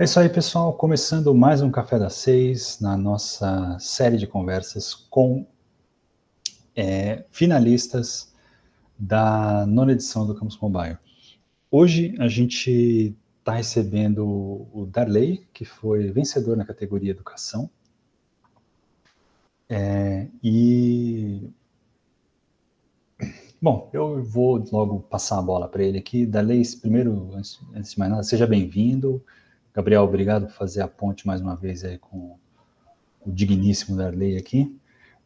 É isso aí, pessoal. Começando mais um Café das Seis na nossa série de conversas com é, finalistas da nona edição do Campus Mobile. Hoje a gente está recebendo o Darley, que foi vencedor na categoria Educação. É, e. Bom, eu vou logo passar a bola para ele aqui. Darley, primeiro, antes, de mais nada, seja bem-vindo. Gabriel, obrigado por fazer a ponte mais uma vez aí com o digníssimo Darley aqui.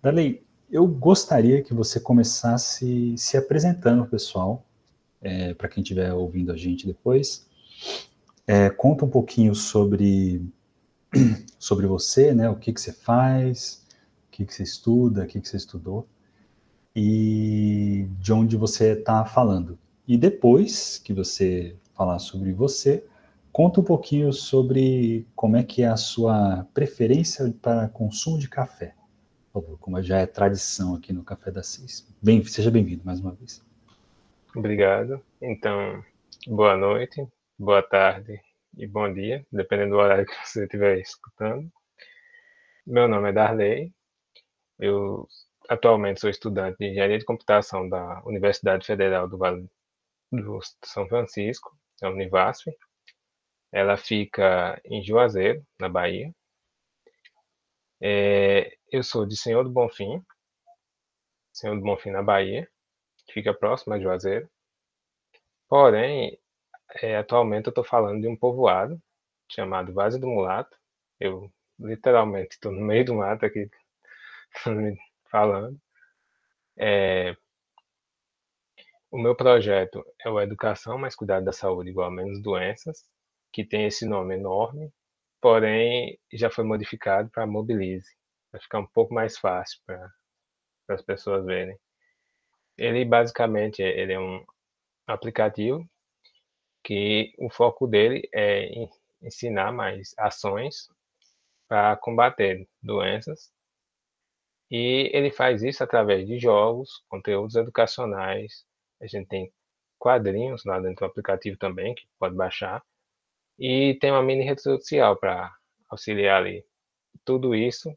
Darley, eu gostaria que você começasse se apresentando, pessoal, é, para quem estiver ouvindo a gente depois. É, conta um pouquinho sobre, sobre você, né? O que, que você faz, o que, que você estuda, o que, que você estudou e de onde você está falando. E depois que você falar sobre você, conta um pouquinho sobre como é que é a sua preferência para consumo de café por favor, como já é tradição aqui no Café das Seis. Bem, seja bem-vindo mais uma vez. Obrigado. Então, boa noite, boa tarde e bom dia, dependendo do horário que você estiver escutando. Meu nome é Darley, eu atualmente sou estudante de Engenharia de Computação da Universidade Federal do Vale do São Francisco, a Univasf. Ela fica em Juazeiro, na Bahia. É, eu sou de Senhor do Bonfim, Senhor do Bonfim na Bahia, que fica próximo a Juazeiro. Porém, é, atualmente eu estou falando de um povoado chamado Vaz do Mulato. Eu literalmente estou no meio do mato aqui falando. É, o meu projeto é o Educação mais Cuidado da Saúde igual a menos doenças, que tem esse nome enorme, porém já foi modificado para Mobilize, para ficar um pouco mais fácil para as pessoas verem. Ele basicamente ele é um aplicativo que o foco dele é ensinar mais ações para combater doenças e ele faz isso através de jogos, conteúdos educacionais. A gente tem quadrinhos lá dentro do aplicativo também que pode baixar e tem uma mini rede social para auxiliar ali. Tudo isso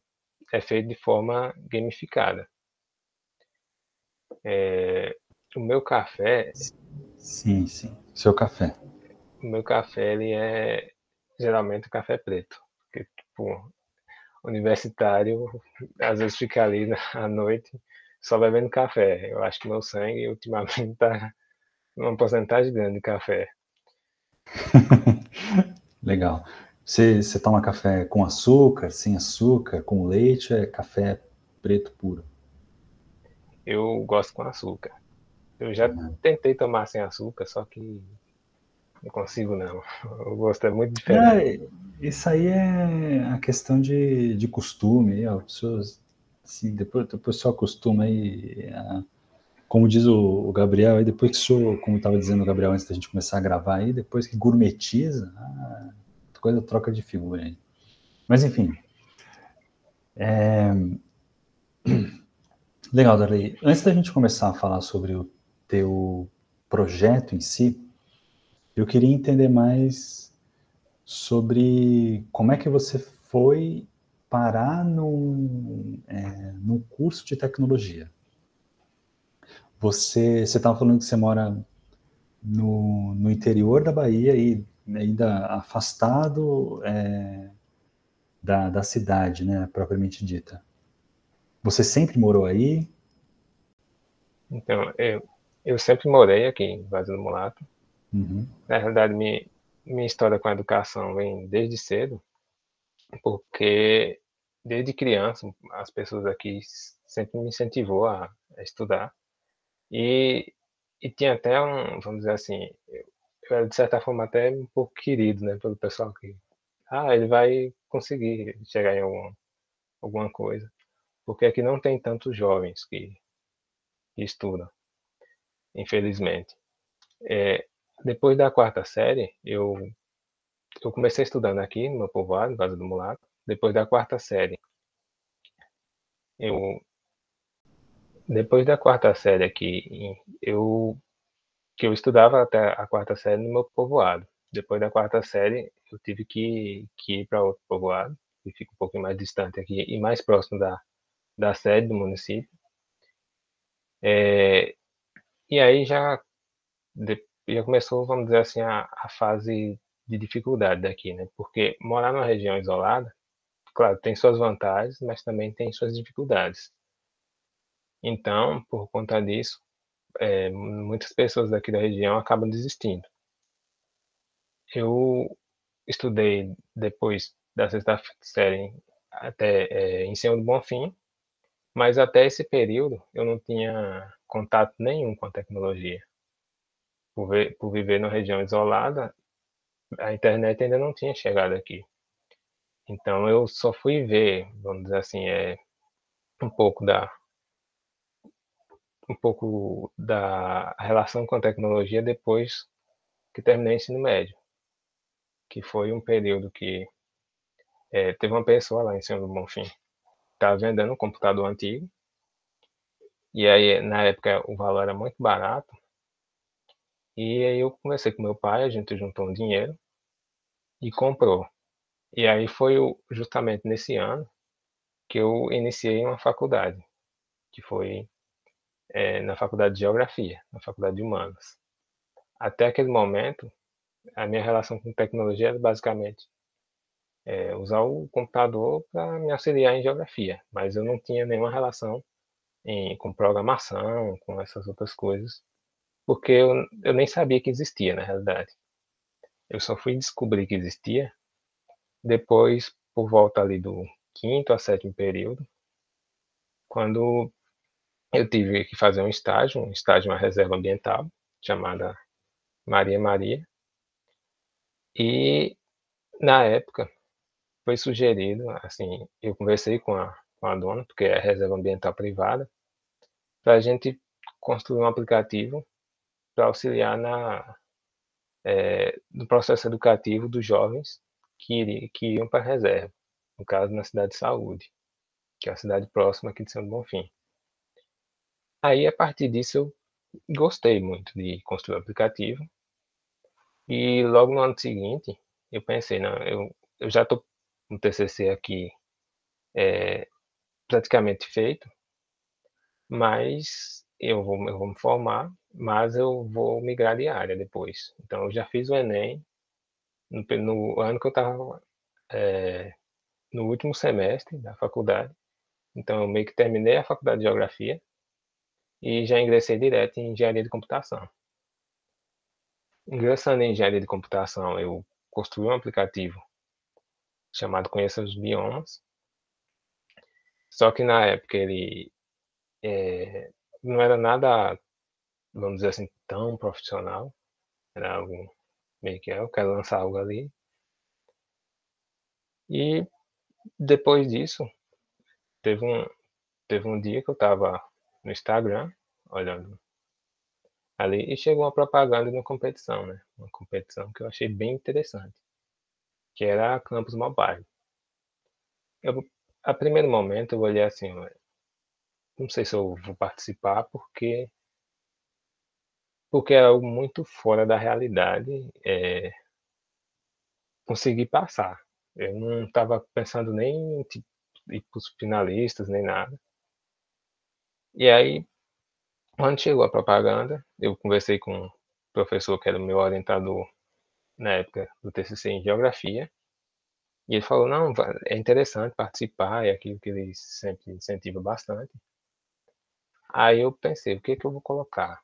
é feito de forma gamificada. É, o meu café. Sim, sim. Seu café. O meu café ele é geralmente café preto. Porque, tipo, universitário às vezes fica ali à noite só bebendo café. Eu acho que meu sangue ultimamente está numa porcentagem grande de café. Legal. Você, você toma café com açúcar, sem açúcar, com leite, é café preto puro? Eu gosto com açúcar. Eu já tentei tomar sem açúcar, só que não consigo não. O gosto é muito diferente. É, isso aí é a questão de, de costume. Ó, pessoas, assim, depois o pessoal acostuma aí, a, como diz o, Gabriel, aí depois que sou, como estava dizendo o Gabriel antes da gente começar a gravar aí, depois que gourmetiza, ah, coisa troca de figura aí. Mas enfim. É... Legal, Darley. Antes da gente começar a falar sobre o teu projeto em si, eu queria entender mais sobre como é que você foi parar num, é, num curso de tecnologia. Você estava falando que você mora no, no interior da Bahia e ainda afastado é, da, da cidade, né, propriamente dita. Você sempre morou aí? Então, eu, eu sempre morei aqui em Vaz do Mulato. Uhum. Na realidade, minha, minha história com a educação vem desde cedo, porque desde criança as pessoas aqui sempre me incentivou a, a estudar. E, e tinha até um, vamos dizer assim, eu, era de certa forma até um pouco querido, né, pelo pessoal que, ah, ele vai conseguir chegar em algum, alguma coisa. porque aqui não tem tantos jovens que, que estudam, infelizmente. É, depois da quarta série, eu, eu comecei estudando aqui no meu povoado, Vaza do Mulato. Depois da quarta série, eu depois da quarta série aqui, eu que eu estudava até a quarta série no meu povoado. Depois da quarta série, eu tive que, que ir para outro povoado, que fica um pouquinho mais distante aqui e mais próximo da, da sede do município. É, e aí já, já começou, vamos dizer assim, a, a fase de dificuldade daqui, né? Porque morar numa região isolada, claro, tem suas vantagens, mas também tem suas dificuldades. Então, por conta disso, é, muitas pessoas daqui da região acabam desistindo. Eu estudei depois da sexta série até é, ensino do Bonfim, mas até esse período eu não tinha contato nenhum com a tecnologia. Por, ver, por viver numa região isolada, a internet ainda não tinha chegado aqui. Então eu só fui ver, vamos dizer assim, é, um pouco da um pouco da relação com a tecnologia depois que terminei o ensino médio, que foi um período que é, teve uma pessoa lá em Senhor do Bonfim, estava vendendo um computador antigo, e aí na época o valor era muito barato, e aí eu conversei com meu pai, a gente juntou um dinheiro e comprou. E aí foi justamente nesse ano que eu iniciei uma faculdade, que foi é, na faculdade de Geografia, na faculdade de Humanas. Até aquele momento, a minha relação com tecnologia era basicamente é, usar o computador para me auxiliar em geografia, mas eu não tinha nenhuma relação em, com programação, com essas outras coisas, porque eu, eu nem sabia que existia na realidade. Eu só fui descobrir que existia depois, por volta ali do quinto a sétimo período, quando eu tive que fazer um estágio, um estágio uma reserva ambiental, chamada Maria Maria. E, na época, foi sugerido, assim, eu conversei com a, com a dona, porque é reserva ambiental privada, para a gente construir um aplicativo para auxiliar na, é, no processo educativo dos jovens que, que iam para a reserva, no caso na cidade de Saúde, que é a cidade próxima aqui de São Bonfim. Aí, a partir disso, eu gostei muito de construir o aplicativo. E logo no ano seguinte, eu pensei, não, eu, eu já estou com o TCC aqui é, praticamente feito, mas eu vou, eu vou me formar, mas eu vou migrar de área depois. Então, eu já fiz o Enem no, no ano que eu estava é, no último semestre da faculdade. Então, eu meio que terminei a faculdade de Geografia e já ingressei direto em engenharia de computação. Ingressando em engenharia de computação, eu construí um aplicativo chamado Conheça os Biomas. Só que na época ele é, não era nada, vamos dizer assim, tão profissional. Era algo meio que eu quero lançar algo ali. E depois disso, teve um, teve um dia que eu estava no Instagram, olhando ali, e chegou uma propaganda de uma competição, né? Uma competição que eu achei bem interessante, que era a Campus Mobile. Eu, a primeiro momento eu olhei assim, não sei se eu vou participar porque porque é algo muito fora da realidade é, conseguir passar. Eu não estava pensando nem em tipo, ir para os finalistas, nem nada. E aí, quando chegou a propaganda, eu conversei com o professor que era o meu orientador na época do TCC em Geografia, e ele falou, não, é interessante participar, é aquilo que ele sempre incentiva bastante. Aí eu pensei, o que, que eu vou colocar?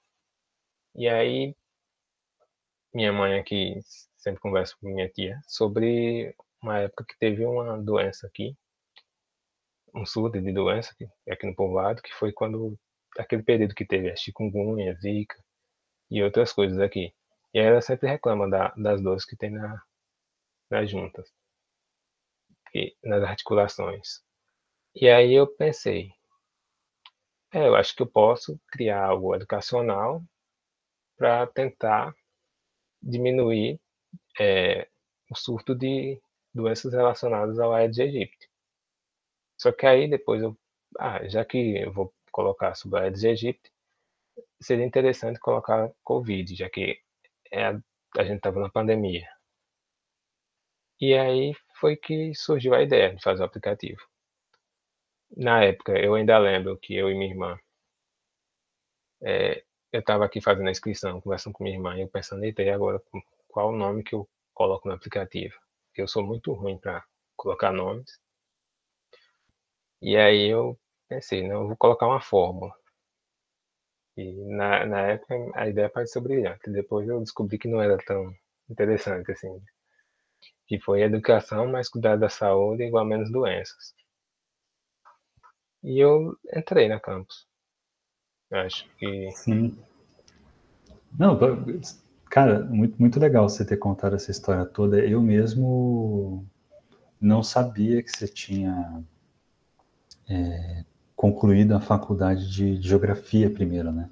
E aí, minha mãe aqui sempre conversa com minha tia sobre uma época que teve uma doença aqui, um surto de doença aqui, aqui no povoado, que foi quando aquele período que teve a chikungunya, zika e outras coisas aqui. E ela sempre reclama da, das dores que tem na, nas juntas, e nas articulações. E aí eu pensei, é, eu acho que eu posso criar algo educacional para tentar diminuir é, o surto de doenças relacionadas ao Aedes aegypti. Só que aí depois eu, ah, já que eu vou colocar sobre a Aedes aegypti, seria interessante colocar Covid, já que é a, a gente estava na pandemia. E aí foi que surgiu a ideia de fazer o aplicativo. Na época, eu ainda lembro que eu e minha irmã, é, eu estava aqui fazendo a inscrição, conversando com minha irmã, e eu pensando, eita, e agora qual o nome que eu coloco no aplicativo? Eu sou muito ruim para colocar nomes. E aí eu pensei, não, eu vou colocar uma fórmula. E na, na época a ideia pareceu brilhante. Depois eu descobri que não era tão interessante assim. Que foi educação mais cuidado da saúde igual a menos doenças. E eu entrei na campus. Acho que. Sim. Não, cara, muito, muito legal você ter contado essa história toda. Eu mesmo não sabia que você tinha é, concluído a faculdade de geografia primeiro, né?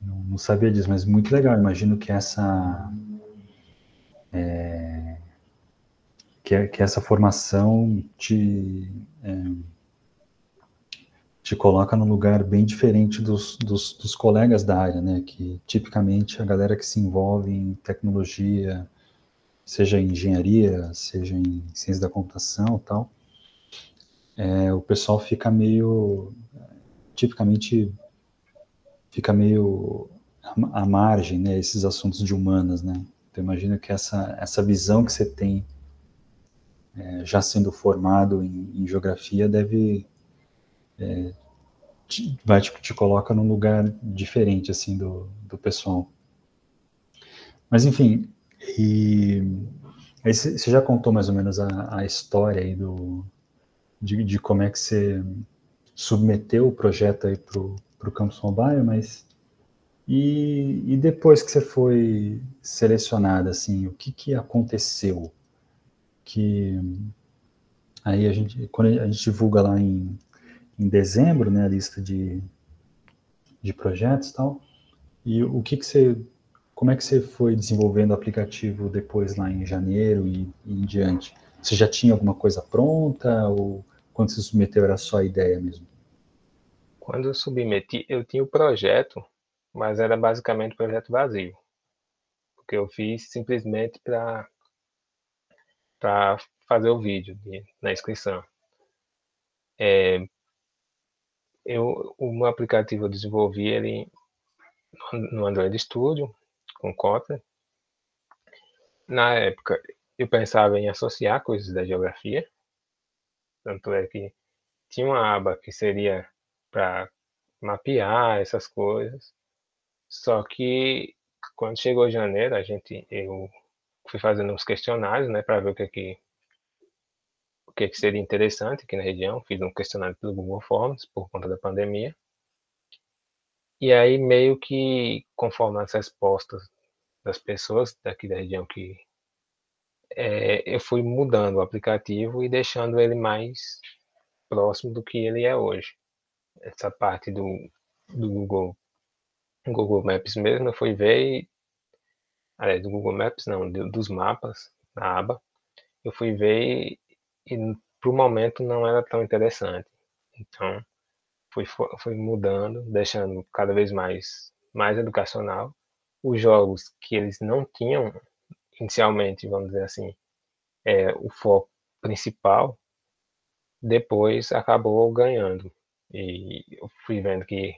Não, não, sabia disso, mas muito legal. Imagino que essa é, que, que, essa formação te é, te coloca num lugar bem diferente dos, dos, dos, colegas da área, né? Que tipicamente a galera que se envolve em tecnologia, seja em engenharia, seja em ciência da computação, tal, é, o pessoal fica meio, tipicamente, fica meio à margem, né, esses assuntos de humanas, né. Então, imagino que essa, essa visão que você tem, é, já sendo formado em, em geografia, deve, é, te, vai te, te coloca num lugar diferente, assim, do, do pessoal. Mas, enfim, e aí você já contou mais ou menos a, a história aí do, de, de como é que você submeteu o projeto aí para o Campus Mobile, mas e, e, depois que você foi selecionada, assim, o que, que aconteceu? Que aí a gente, quando a gente divulga lá em, em dezembro, né, a lista de, de projetos e tal, e o que que você, como é que você foi desenvolvendo o aplicativo depois lá em janeiro e, e em diante? Você já tinha alguma coisa pronta ou quando se submeteu era só a ideia mesmo? Quando eu submeti, eu tinha o projeto, mas era basicamente um projeto vazio. Porque eu fiz simplesmente para para fazer o vídeo de, na inscrição. É, eu, meu aplicativo eu desenvolvi ele no Android Studio, com Kotlin. Na época, eu pensava em associar coisas da geografia, tanto é que tinha uma aba que seria para mapear essas coisas. Só que quando chegou janeiro, a gente eu fui fazendo uns questionários, né, para ver o que é que o que, é que seria interessante aqui na região. Fiz um questionário pelo Google Forms por conta da pandemia. E aí meio que conforme as respostas das pessoas daqui da região que é, eu fui mudando o aplicativo e deixando ele mais próximo do que ele é hoje. Essa parte do, do Google, Google Maps mesmo, eu fui ver e, aliás, do Google Maps não, dos mapas, na aba, eu fui ver e, e para o momento não era tão interessante. Então, fui, fui mudando, deixando cada vez mais, mais educacional. Os jogos que eles não tinham inicialmente, vamos dizer assim, é, o foco principal, depois acabou ganhando. E eu fui vendo que,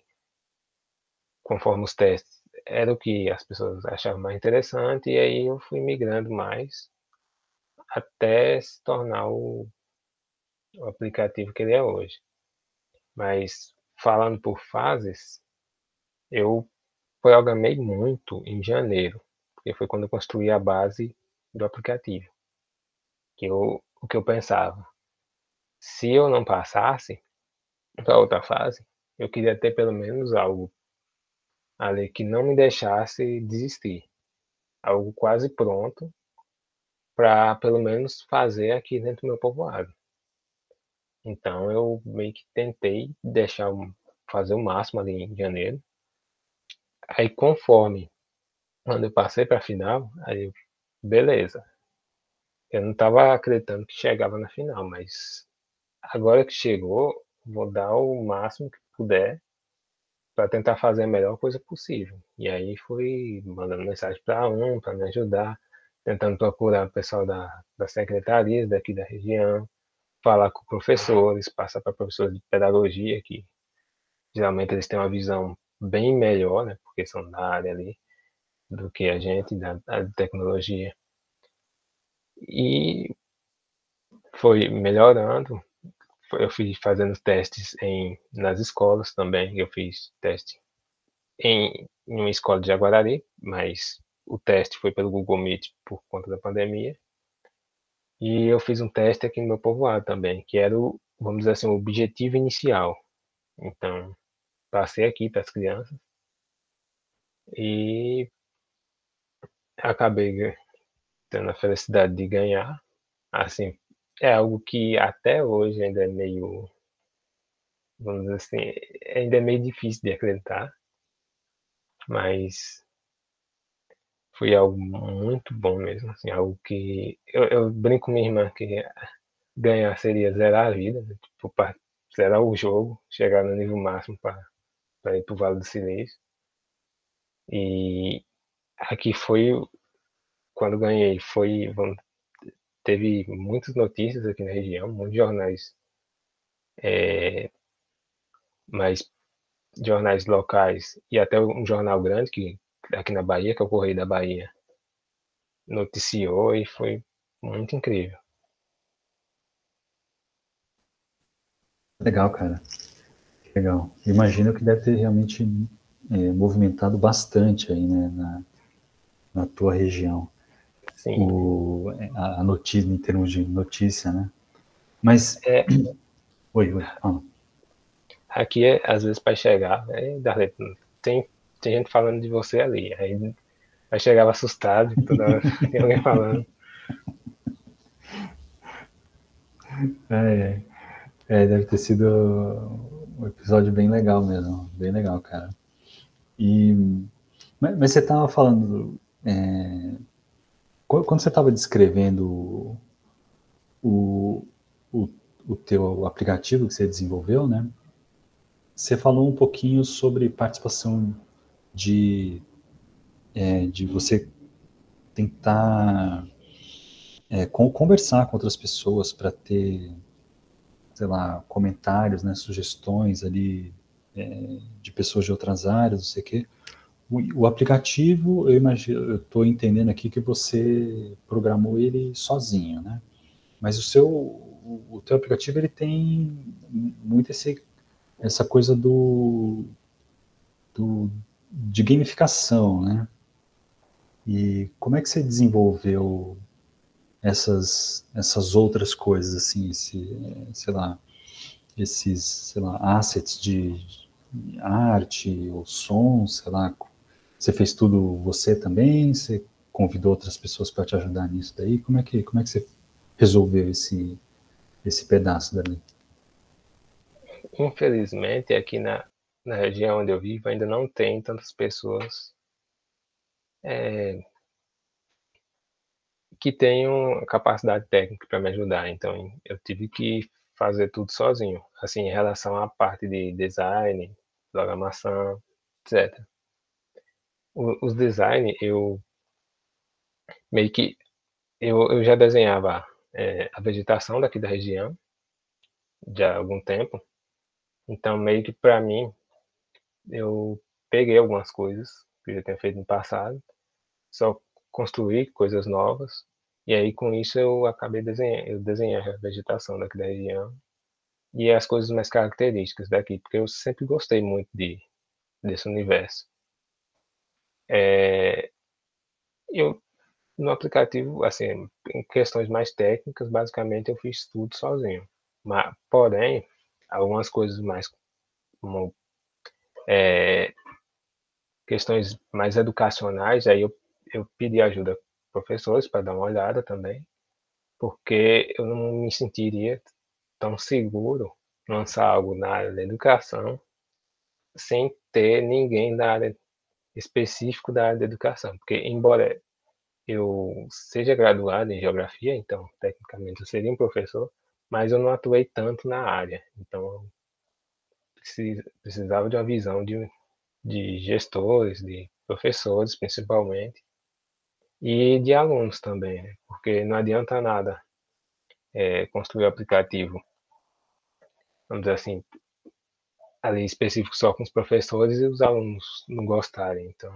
conforme os testes, era o que as pessoas achavam mais interessante, e aí eu fui migrando mais até se tornar o, o aplicativo que ele é hoje. Mas falando por fases, eu programei muito em janeiro porque foi quando eu construí a base do aplicativo. Que eu, o que eu pensava, se eu não passasse para outra fase, eu queria ter pelo menos algo ali que não me deixasse desistir. Algo quase pronto para pelo menos fazer aqui dentro do meu povoado. Então eu meio que tentei deixar fazer o máximo ali em janeiro. Aí conforme quando eu passei para a final, aí beleza. Eu não estava acreditando que chegava na final, mas agora que chegou, vou dar o máximo que puder para tentar fazer a melhor coisa possível. E aí fui mandando mensagem para um, para me ajudar, tentando procurar o pessoal da, da secretaria daqui da região, falar com professores, passar para professores de pedagogia, que geralmente eles têm uma visão bem melhor, né, porque são da área ali, do que a gente, da, da tecnologia. E foi melhorando. Eu fui fazendo testes em, nas escolas também. Eu fiz teste em, em uma escola de Jaguarari, mas o teste foi pelo Google Meet por conta da pandemia. E eu fiz um teste aqui no meu povoado também, que era o, vamos dizer assim, o objetivo inicial. Então, passei aqui para as crianças e acabei tendo a felicidade de ganhar. Assim, é algo que até hoje ainda é meio, vamos dizer assim, ainda é meio difícil de acreditar, mas foi algo muito bom mesmo, assim, algo que eu, eu brinco com minha irmã que ganhar seria zerar a vida, né? tipo, zerar o jogo, chegar no nível máximo para ir para o Vale do Silício. E aqui foi quando ganhei foi teve muitas notícias aqui na região, muitos jornais, é, mas jornais locais e até um jornal grande que aqui na Bahia, que é o Correio da Bahia, noticiou e foi muito incrível. Legal, cara. Legal. Imagino que deve ter realmente é, movimentado bastante aí, né, na, na tua região. O, a, notícia, em termos de notícia, né? Mas. É... Oi, oi, fala. Aqui, é, às vezes, para chegar, é, tem, tem gente falando de você ali. Aí vai chegar assustado, toda hora tem alguém falando. É, é, deve ter sido um episódio bem legal mesmo, bem legal, cara. E, mas, mas você estava falando é, quando você estava descrevendo o, o, o teu aplicativo que você desenvolveu, né? Você falou um pouquinho sobre participação de, é, de você tentar é, conversar com outras pessoas para ter, sei lá, comentários, né, sugestões ali é, de pessoas de outras áreas, não sei o quê. O, aplicativo, eu imagino, eu estou entendendo aqui que você programou ele sozinho, né? Mas o seu, o, teu aplicativo ele tem muito esse, essa coisa do, do de gamificação, né? E como é que você desenvolveu essas essas outras coisas assim, esse, sei lá, esses, sei lá, assets de arte ou som, sei lá, você fez tudo você também? Você convidou outras pessoas para te ajudar nisso daí? Como é que, como é que você resolveu esse, esse pedaço dali? Infelizmente, aqui na, na região onde eu vivo, ainda não tem tantas pessoas é, que tenham capacidade técnica para me ajudar. Então, eu tive que fazer tudo sozinho, assim, em relação à parte de design, programação, etc os design eu meio que eu, eu já desenhava é, a vegetação daqui da região já há algum tempo. Então meio que para mim eu peguei algumas coisas que eu já tinha feito no passado só construí coisas novas e aí com isso eu acabei desenhando eu desenhei a vegetação daqui da região e as coisas mais características daqui porque eu sempre gostei muito de desse universo é, eu, no aplicativo, assim, em questões mais técnicas, basicamente eu fiz tudo sozinho. Mas, porém, algumas coisas mais como é, questões mais educacionais, aí eu, eu pedi ajuda professores para dar uma olhada também, porque eu não me sentiria tão seguro lançar algo na área da educação sem ter ninguém da área específico da área da educação, porque embora eu seja graduado em geografia, então tecnicamente eu seria um professor, mas eu não atuei tanto na área, então precisava de uma visão de, de gestores, de professores principalmente, e de alunos também, né? porque não adianta nada é, construir o aplicativo, vamos dizer assim, ali específico só com os professores e os alunos não gostarem, então...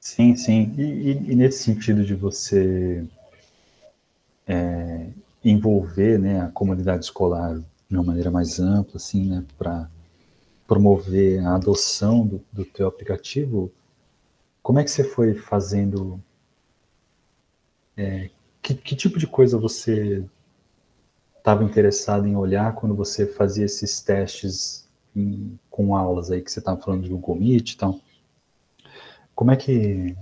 Sim, sim, e, e, e nesse sentido de você é, envolver né, a comunidade escolar de uma maneira mais ampla, assim, né, para promover a adoção do, do teu aplicativo, como é que você foi fazendo? É, que, que tipo de coisa você estava interessado em olhar quando você fazia esses testes em, com aulas aí que você estava falando de Google Meet e então, Como é que,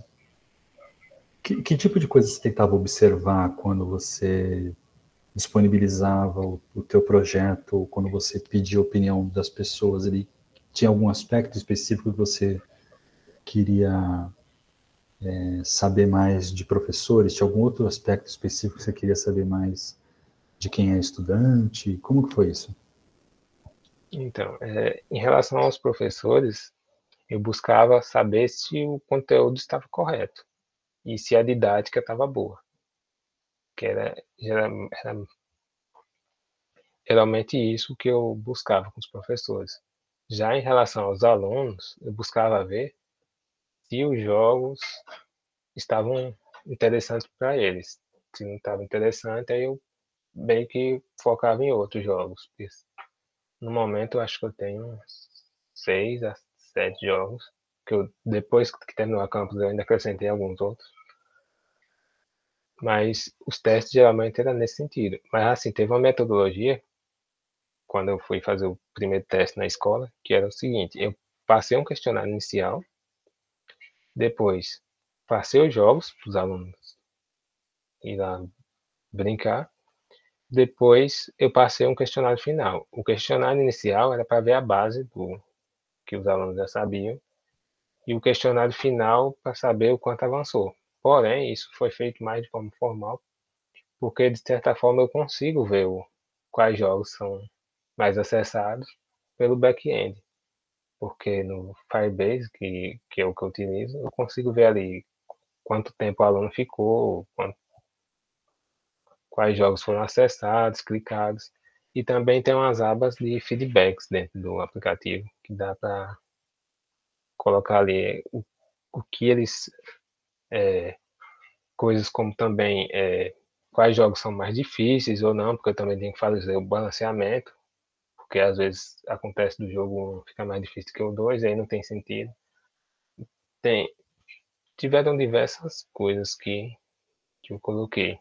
que, que tipo de coisa você tentava observar quando você disponibilizava o, o teu projeto, quando você pedia a opinião das pessoas ali, tinha algum aspecto específico que você queria é, saber mais de professores? Tinha algum outro aspecto específico que você queria saber mais de quem é estudante? Como que foi isso? Então, é, em relação aos professores, eu buscava saber se o conteúdo estava correto e se a didática estava boa que era, era, era geralmente isso que eu buscava com os professores. Já em relação aos alunos, eu buscava ver se os jogos estavam interessantes para eles. Se não estava interessante, aí eu bem que focava em outros jogos. No momento, eu acho que eu tenho seis a sete jogos, que eu, depois que terminou a campus, eu ainda acrescentei alguns outros. Mas os testes geralmente eram nesse sentido. Mas assim, teve uma metodologia quando eu fui fazer o primeiro teste na escola, que era o seguinte, eu passei um questionário inicial, depois passei os jogos para os alunos ir lá brincar, depois eu passei um questionário final. O questionário inicial era para ver a base do que os alunos já sabiam, e o questionário final para saber o quanto avançou. Porém, isso foi feito mais de forma formal, porque de certa forma eu consigo ver o, quais jogos são mais acessados pelo back-end. Porque no Firebase, que, que é o que eu utilizo, eu consigo ver ali quanto tempo o aluno ficou, quanto, quais jogos foram acessados, clicados. E também tem umas abas de feedbacks dentro do aplicativo, que dá para colocar ali o, o que eles é, coisas como também é, quais jogos são mais difíceis ou não, porque eu também tenho que fazer o balanceamento, porque às vezes acontece do jogo ficar mais difícil que o 2, aí não tem sentido. Tem, tiveram diversas coisas que, que eu coloquei,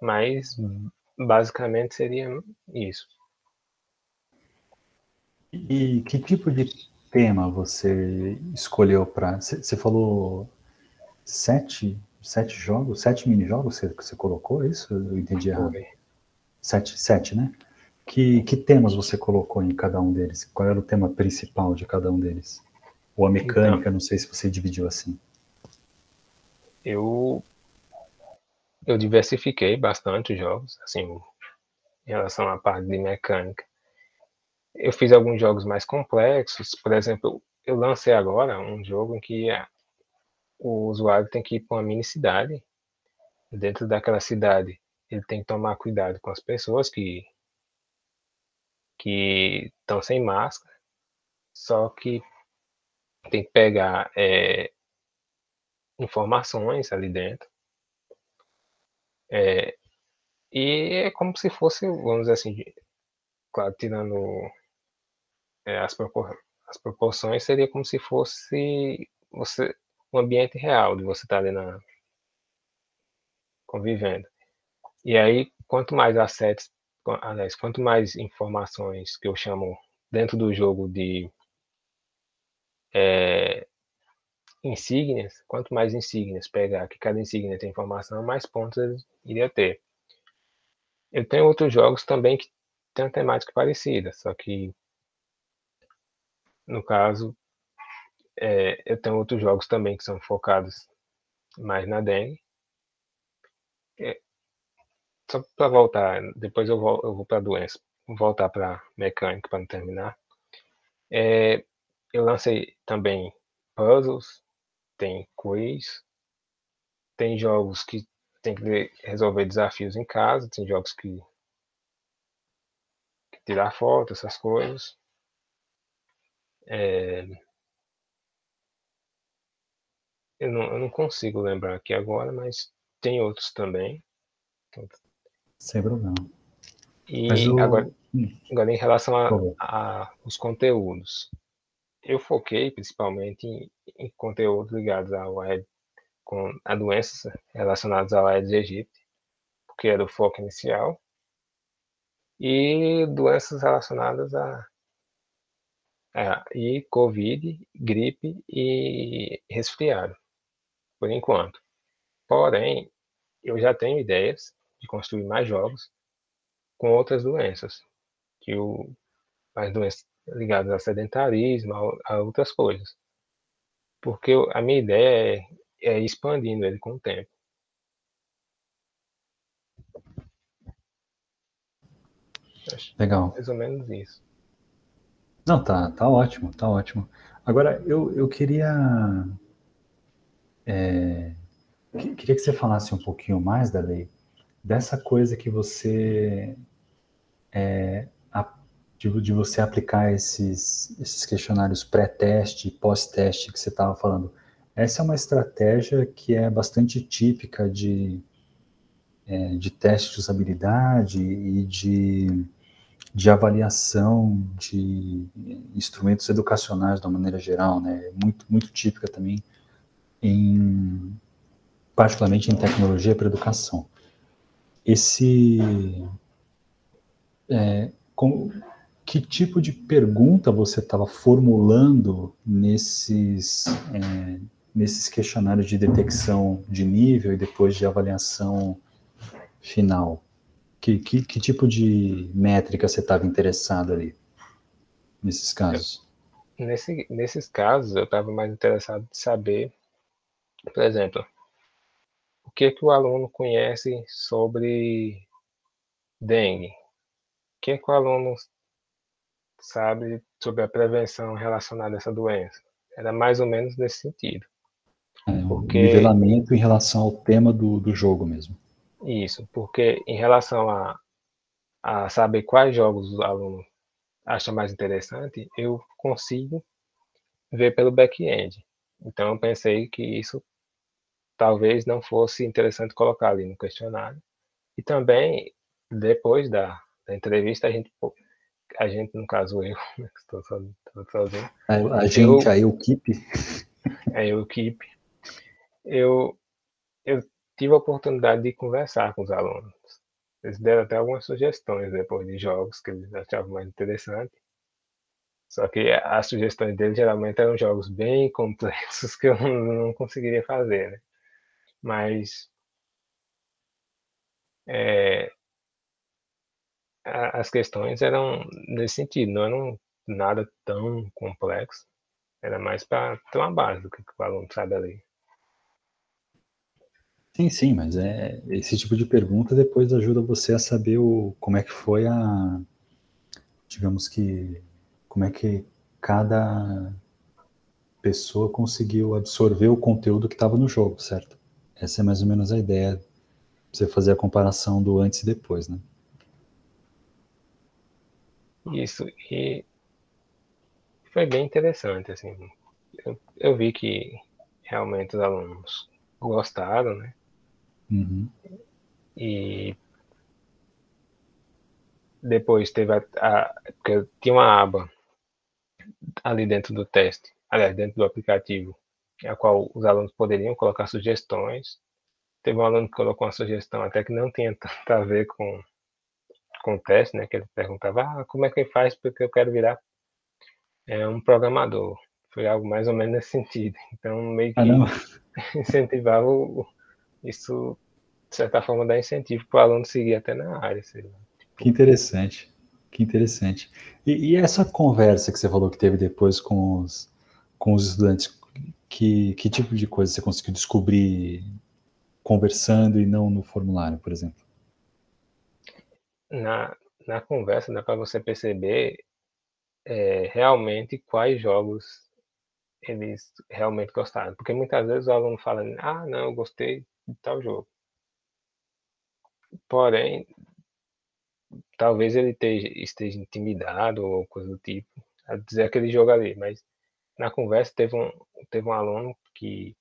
mas basicamente seria isso. E que tipo de tema você escolheu para. Você falou sete, sete jogos, sete mini-jogos que você colocou, é isso? Eu entendi errado. Sete, sete, né? Que, que temas você colocou em cada um deles? Qual era o tema principal de cada um deles? Ou a mecânica, então, não sei se você dividiu assim. Eu eu diversifiquei bastante os jogos, assim, em relação à parte de mecânica. Eu fiz alguns jogos mais complexos, por exemplo, eu lancei agora um jogo em que o usuário tem que ir para uma mini cidade. Dentro daquela cidade, ele tem que tomar cuidado com as pessoas que que estão sem máscara. Só que tem que pegar é, informações ali dentro. É, e é como se fosse, vamos dizer assim, claro, tirando é, as, propor as proporções, seria como se fosse você um ambiente real de você estar tá ali na convivendo. E aí, quanto mais assets, aliás, quanto mais informações que eu chamo dentro do jogo de é, insígnias, quanto mais insígnias pegar, que cada insígnia tem informação, mais pontos ele iria ter. Eu tenho outros jogos também que têm uma temática parecida, só que no caso é, eu tenho outros jogos também que são focados mais na dengue. É, só para voltar, depois eu vou, eu vou para doença, vou voltar para mecânica para não terminar. É, eu lancei também puzzles, tem quiz, tem jogos que tem que resolver desafios em casa, tem jogos que, que tirar foto, essas coisas. É, eu, não, eu não consigo lembrar aqui agora, mas tem outros também. Sem problema. E o... agora, hum. agora, em relação aos conteúdos, eu foquei principalmente em, em conteúdos ligados ao web com a doenças relacionadas ao Aedes aegypti, porque era o foco inicial, e doenças relacionadas a, a e Covid, gripe e resfriado, por enquanto. Porém, eu já tenho ideias de construir mais jogos com outras doenças, que o, as doenças ligadas ao sedentarismo, a, a outras coisas. Porque a minha ideia é é, expandindo ele com o tempo. Legal. Mais ou menos isso. Não, tá, tá ótimo, tá ótimo. Agora, eu, eu queria. É, queria que você falasse um pouquinho mais da lei, dessa coisa que você. É, de, de, você aplicar esses, esses questionários pré-teste e pós-teste que você estava falando. Essa é uma estratégia que é bastante típica de, é, de teste de usabilidade e de, de avaliação de instrumentos educacionais de uma maneira geral, né? Muito, muito típica também, em, particularmente em tecnologia para educação. Esse... É, com, que tipo de pergunta você estava formulando nesses... É, nesses questionários de detecção de nível e depois de avaliação final? Que, que, que tipo de métrica você estava interessado ali, nesses casos? Nesse, nesses casos, eu estava mais interessado em saber, por exemplo, o que, que o aluno conhece sobre dengue? O que, que o aluno sabe sobre a prevenção relacionada a essa doença? Era mais ou menos nesse sentido. É, porque... nivelamento em relação ao tema do, do jogo mesmo. Isso, porque em relação a, a saber quais jogos o aluno acha mais interessante, eu consigo ver pelo back-end. Então eu pensei que isso talvez não fosse interessante colocar ali no questionário. E também, depois da, da entrevista, a gente, a gente, no caso eu, né, estou sozinho. A, a gente, eu, a equipe. A equipe eu, eu tive a oportunidade de conversar com os alunos. Eles deram até algumas sugestões depois de jogos que eles achavam mais interessantes. Só que as sugestões deles geralmente eram jogos bem complexos que eu não, conseguiria fazer, né? Mas é, as questões eram nesse sentido, não eram nada tão complexo. Era mais para ter uma base do que o aluno sabe ali. Sim, sim, mas é esse tipo de pergunta depois ajuda você a saber o, como é que foi a, digamos que, como é que cada pessoa conseguiu absorver o conteúdo que estava no jogo, certo? Essa é mais ou menos a ideia, você fazer a comparação do antes e depois, né? Isso, e foi bem interessante, assim, eu, eu vi que realmente os alunos gostaram, né? Uhum. E depois teve a, a, porque tinha uma aba ali dentro do teste, aliás, dentro do aplicativo, a qual os alunos poderiam colocar sugestões. Teve um aluno que colocou uma sugestão até que não tinha tanto a ver com, teste, né? Que ele perguntava, ah, como é que faz porque eu quero virar é, um programador. Foi algo mais ou menos nesse sentido. Então, meio que ah, incentivava o, isso de certa forma, dar incentivo para o aluno seguir até na área. Tipo... Que interessante, que interessante. E, e, essa conversa que você falou que teve depois com os, com os estudantes, que, que tipo de coisa você conseguiu descobrir conversando e não no formulário, por exemplo? Na, na conversa dá para você perceber é, realmente quais jogos eles realmente gostaram. Porque muitas vezes o aluno fala, ah, não, eu gostei de tal jogo. Porém, talvez ele esteja, esteja intimidado ou coisa do tipo a dizer aquele jogo ali, mas na conversa teve um, teve um aluno que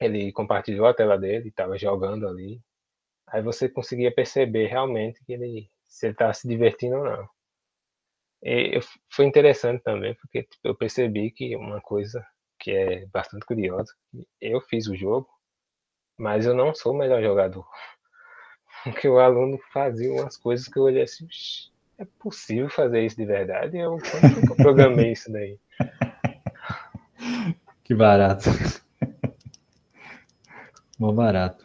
ele compartilhou a tela dele, estava jogando ali, aí você conseguia perceber realmente que ele se estava se divertindo ou não. E foi interessante também, porque tipo, eu percebi que uma coisa que é bastante curiosa, eu fiz o jogo, mas eu não sou o melhor jogador. Porque o aluno fazia umas coisas que eu olhei assim, é possível fazer isso de verdade? Eu, eu programei isso daí? Que barato. Mó barato.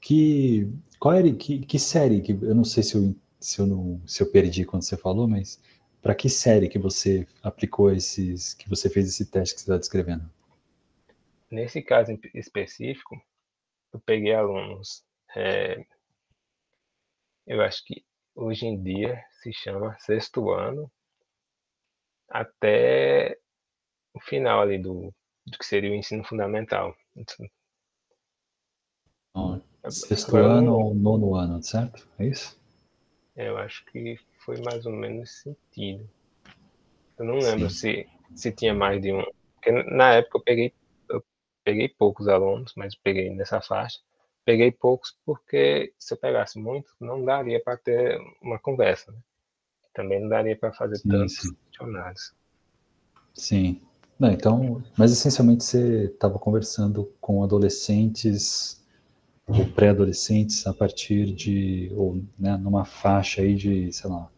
Que, qual era, que, que série, que eu não sei se eu, se eu, não, se eu perdi quando você falou, mas para que série que você aplicou esses, que você fez esse teste que você está descrevendo? Nesse caso específico, eu peguei alunos, é, eu acho que hoje em dia se chama sexto ano, até o final ali do, do que seria o ensino fundamental. Sexto ano ou nono ano, certo? É isso? Eu acho que foi mais ou menos nesse sentido. Eu não lembro se, se tinha mais de um. Porque na época eu peguei, eu peguei poucos alunos, mas peguei nessa faixa. Peguei poucos porque se eu pegasse muito, não daria para ter uma conversa. Né? Também não daria para fazer sim, tantos sim. questionários. Sim. Não, então, mas essencialmente você estava conversando com adolescentes ou pré-adolescentes a partir de, ou né, numa faixa aí de, sei lá,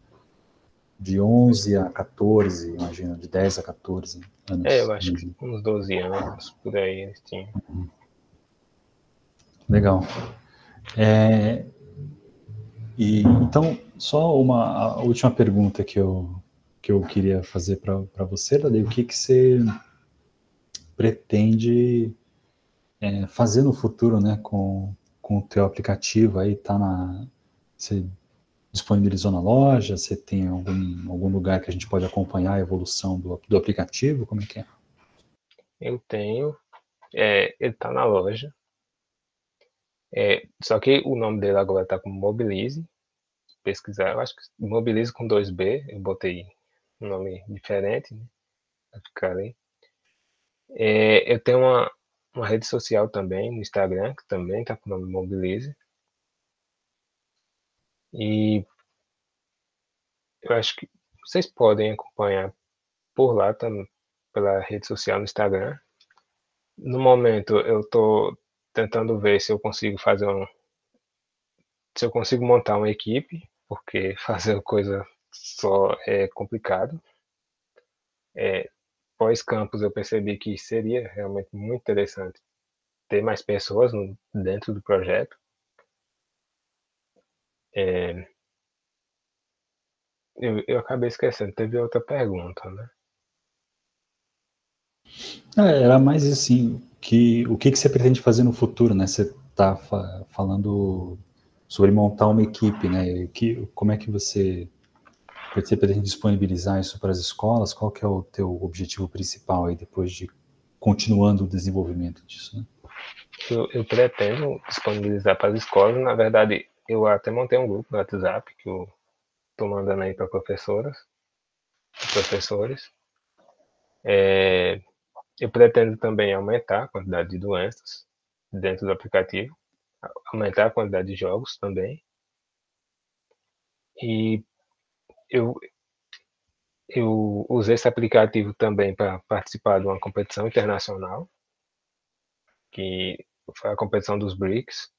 de 11 a 14, imagina, de 10 a 14 anos. É, eu acho que uns 12 anos, por aí eles tinham. Uhum. Legal. É, e, então, só uma última pergunta que eu, que eu queria fazer para você, Dali, o que, que você pretende é, fazer no futuro, né, com, com o teu aplicativo aí, tá na... Você disponibilizou na loja? Você tem algum, algum lugar que a gente pode acompanhar a evolução do, do aplicativo? Como é que é? Eu tenho. É, ele tá na loja. É, só que o nome dele agora tá como Mobilize. Pesquisar, eu acho que Mobilize com 2B. Eu botei um nome diferente, né? Ficar ali. É, eu tenho uma, uma rede social também, no Instagram, que também está com o nome Mobilize. E eu acho que vocês podem acompanhar por lá também, pela rede social no Instagram. No momento eu estou tentando ver se eu consigo fazer um se eu consigo montar uma equipe, porque fazer coisa só é complicado. É, pós-campus eu percebi que seria realmente muito interessante ter mais pessoas no, dentro do projeto. É, eu, eu acabei esquecendo, teve outra pergunta, né? É, era mais assim, que, o que, que você pretende fazer no futuro, né? Você está fa falando sobre montar uma equipe, né? Que, como é que você você pretende disponibilizar isso para as escolas? Qual que é o teu objetivo principal aí depois de continuando o desenvolvimento disso? Né? Eu, eu, pretendo disponibilizar para as escolas. Na verdade, eu até montei um grupo no WhatsApp que eu estou mandando aí para professoras, professores. É, eu pretendo também aumentar a quantidade de doenças dentro do aplicativo, aumentar a quantidade de jogos também. E eu, eu usei esse aplicativo também para participar de uma competição internacional, que foi a competição dos BRICS.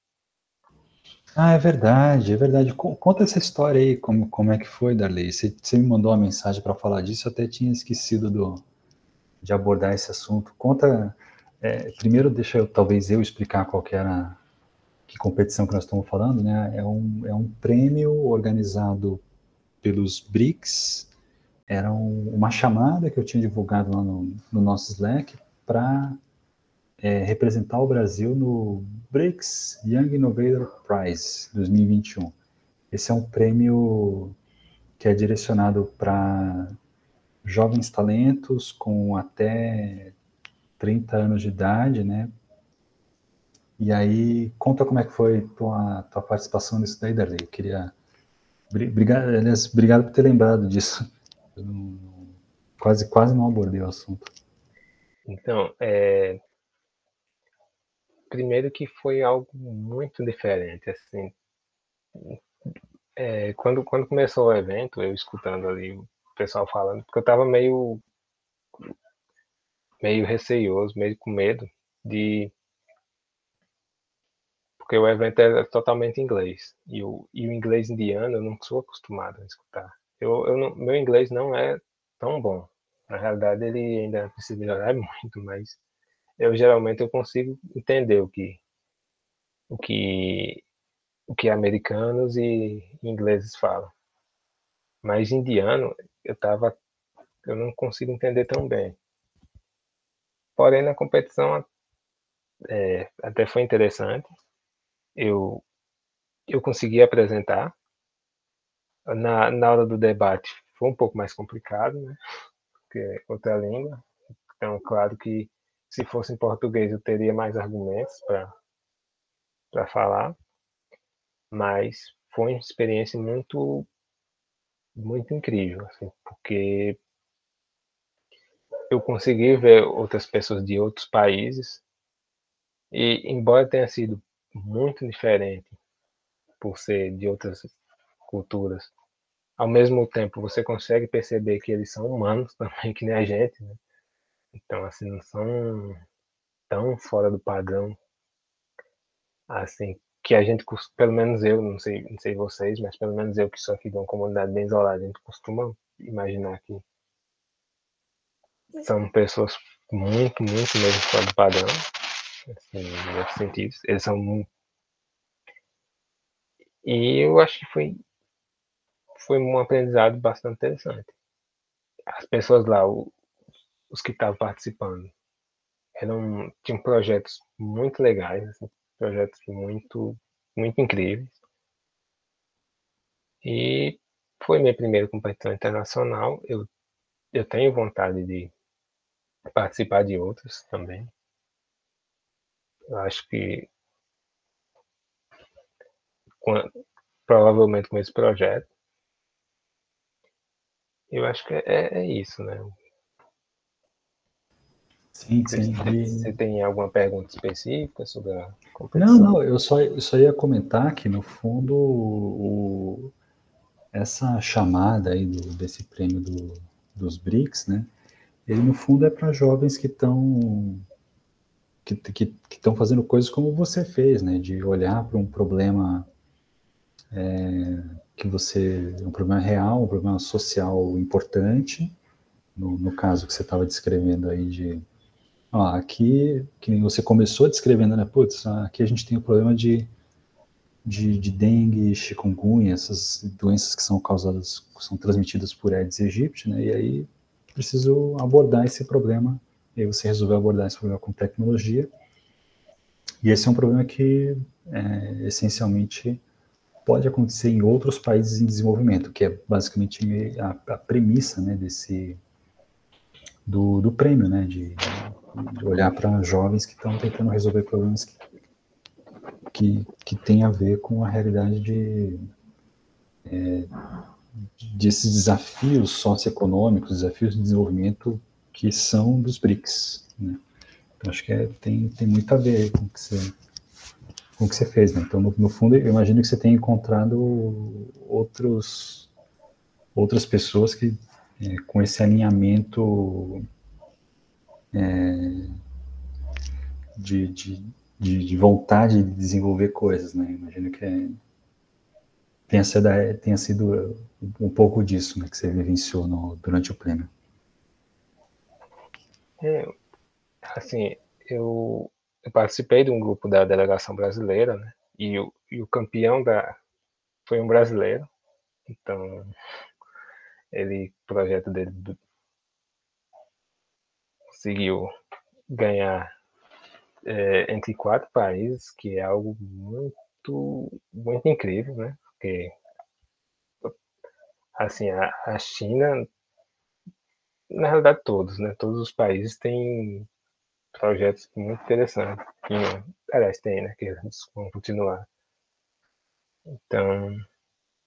Ah, é verdade, é verdade. Conta essa história aí, como, como é que foi, Darley. Você, você me mandou uma mensagem para falar disso, eu até tinha esquecido do, de abordar esse assunto. Conta, é, primeiro deixa eu, talvez eu explicar qual que era, que competição que nós estamos falando, né? É um, é um prêmio organizado pelos BRICS. Era um, uma chamada que eu tinha divulgado lá no, no nosso Slack para é, representar o Brasil no BRICS Young Innovator Prize 2021. Esse é um prêmio que é direcionado para jovens talentos com até 30 anos de idade, né? E aí, conta como é que foi tua, tua participação nisso daí, Darley. Eu queria... Obrigado, aliás, obrigado por ter lembrado disso. Quase, quase não abordei o assunto. Então, é... primeiro que foi algo muito diferente, assim, é, quando, quando começou o evento, eu escutando ali o pessoal falando, porque eu tava meio meio receioso, meio com medo de porque o evento é totalmente inglês e o, e o inglês indiano eu não sou acostumado a escutar. Eu, eu não, meu inglês não é tão bom. Na realidade ele ainda precisa melhorar muito, mas eu geralmente eu consigo entender o que o que o que americanos e ingleses falam. Mas indiano, eu tava, eu não consigo entender tão bem. Porém, na competição é, até foi interessante. Eu, eu consegui apresentar. Na, na hora do debate foi um pouco mais complicado, né? Porque é outra língua. Então, claro que se fosse em português eu teria mais argumentos para falar mas foi uma experiência muito muito incrível, assim, porque eu consegui ver outras pessoas de outros países e embora tenha sido muito diferente por ser de outras culturas, ao mesmo tempo você consegue perceber que eles são humanos também que nem a gente, né? Então assim não são tão fora do padrão assim que a gente, pelo menos eu, não sei, não sei vocês, mas pelo menos eu que sou aqui de uma comunidade bem isolada, a gente costuma imaginar que são pessoas muito, muito mesmo fora do padrão, assim, em outros sentidos. Eles são. E eu acho que foi, foi um aprendizado bastante interessante. As pessoas lá, os que estavam participando, eram, tinham projetos muito legais, assim, projetos muito, muito incríveis. E foi minha primeira competição internacional. Eu, eu tenho vontade de participar de outras também. Acho que com, provavelmente com esse projeto. Eu acho que é, é isso, né? Sim, sim. Você tem alguma pergunta específica sobre a competição? Não, não, eu só, eu só ia comentar que, no fundo, o, essa chamada aí do, desse prêmio do, dos BRICS, né, ele, no fundo, é para jovens que estão que estão fazendo coisas como você fez, né, de olhar para um problema é, que você, um problema real, um problema social importante, no, no caso que você estava descrevendo aí de Ó, aqui, que você começou descrevendo, né? Putz, aqui a gente tem o problema de, de, de dengue, chikungunya, essas doenças que são causadas, são transmitidas por Aedes aegypti, né? E aí preciso abordar esse problema. E você resolveu abordar esse problema com tecnologia. E esse é um problema que, é, essencialmente, pode acontecer em outros países em desenvolvimento, que é basicamente a, a premissa, né, desse do, do prêmio, né, de, de olhar para jovens que estão tentando resolver problemas que, que, que têm a ver com a realidade de, é, desses desafios socioeconômicos, desafios de desenvolvimento que são dos BRICS. Né? Então, acho que é, tem, tem muito a ver com o que você, com o que você fez. Né? Então, no, no fundo, eu imagino que você tenha encontrado outros, outras pessoas que é, com esse alinhamento é, de, de, de, de, vontade de desenvolver coisas, né? Imagino que é, tenha, sido, tenha sido um pouco disso né, que você vivenciou no, durante o prêmio. É, assim, eu, eu, participei de um grupo da delegação brasileira, né? e, o, e o campeão da foi um brasileiro. Então, ele, o projeto dele conseguiu ganhar é, entre quatro países, que é algo muito, muito incrível, né? Porque, assim, a, a China, na realidade todos, né? Todos os países têm projetos muito interessantes. Aliás, tem, né? Que vão continuar. Então,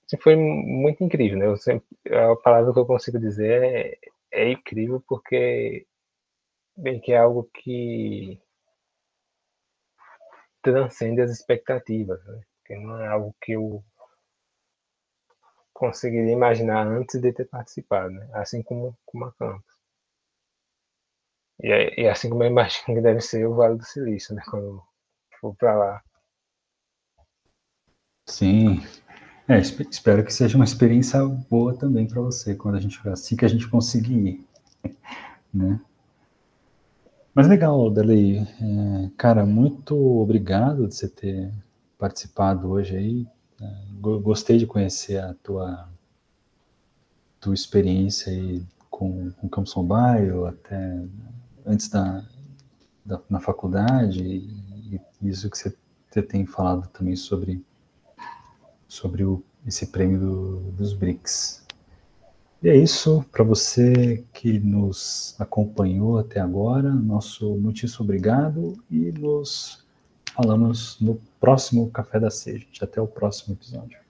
assim, foi muito incrível, né? Eu sempre, a palavra que eu consigo dizer é, é incrível porque bem que é algo que transcende as expectativas, né? Porque não é algo que eu conseguiria imaginar antes de ter participado, né? Assim como, a Campus. E, e assim como eu imagino que deve ser o Vale do Silício, né? Quando for para lá. Sim. É, espero que seja uma experiência boa também para você quando a gente assim que a gente conseguir ir, né? Mas legal, Dali. É, cara, muito obrigado de você ter participado hoje aí. É, gostei de conhecer a tua tua experiência aí com, com Campos Bio, até antes da, da na faculdade e, isso que você, você tem falado também sobre sobre o, esse prêmio do, dos BRICS. E é isso, para você que nos acompanhou até agora, nosso muitíssimo obrigado e nos falamos no próximo Café da Seja. Até o próximo episódio.